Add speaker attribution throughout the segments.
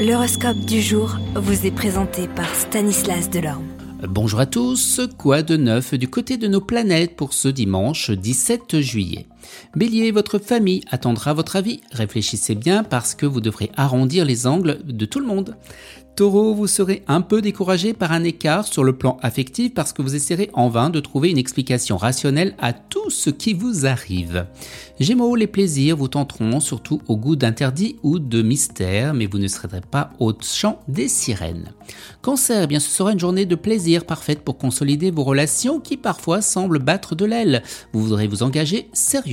Speaker 1: L'horoscope du jour vous est présenté par Stanislas Delorme.
Speaker 2: Bonjour à tous, quoi de neuf du côté de nos planètes pour ce dimanche 17 juillet? Bélier, votre famille attendra votre avis, réfléchissez bien parce que vous devrez arrondir les angles de tout le monde. Taureau, vous serez un peu découragé par un écart sur le plan affectif parce que vous essaierez en vain de trouver une explication rationnelle à tout ce qui vous arrive. Gémeaux, les plaisirs vous tenteront surtout au goût d'interdit ou de mystère, mais vous ne serez pas au chant des sirènes. Cancer, eh bien ce sera une journée de plaisir parfaite pour consolider vos relations qui parfois semblent battre de l'aile. Vous voudrez vous engager sérieusement.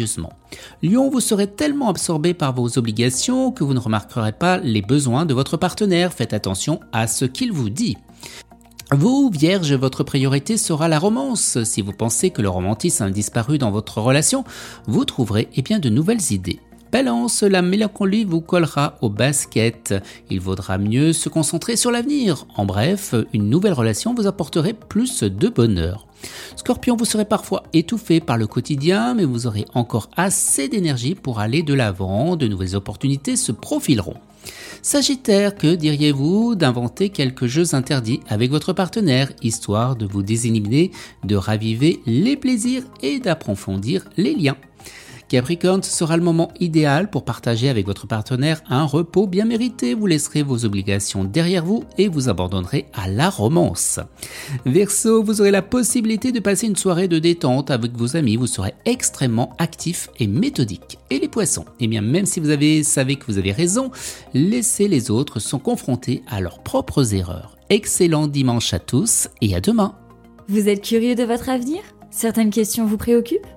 Speaker 2: Lion, vous serez tellement absorbé par vos obligations que vous ne remarquerez pas les besoins de votre partenaire. Faites attention à ce qu'il vous dit. Vous, Vierge, votre priorité sera la romance. Si vous pensez que le romantisme a disparu dans votre relation, vous trouverez eh bien de nouvelles idées. Balance, la mélancolie vous collera au basket. Il vaudra mieux se concentrer sur l'avenir. En bref, une nouvelle relation vous apporterait plus de bonheur. Scorpion, vous serez parfois étouffé par le quotidien, mais vous aurez encore assez d'énergie pour aller de l'avant. De nouvelles opportunités se profileront. Sagittaire, que diriez-vous d'inventer quelques jeux interdits avec votre partenaire, histoire de vous déséliminer, de raviver les plaisirs et d'approfondir les liens? Capricorne, sera le moment idéal pour partager avec votre partenaire un repos bien mérité. Vous laisserez vos obligations derrière vous et vous abandonnerez à la romance. Verseau, vous aurez la possibilité de passer une soirée de détente avec vos amis. Vous serez extrêmement actif et méthodique. Et les poissons, eh bien même si vous avez savez que vous avez raison, laissez les autres sont confrontés à leurs propres erreurs. Excellent dimanche à tous et à demain.
Speaker 3: Vous êtes curieux de votre avenir? Certaines questions vous préoccupent?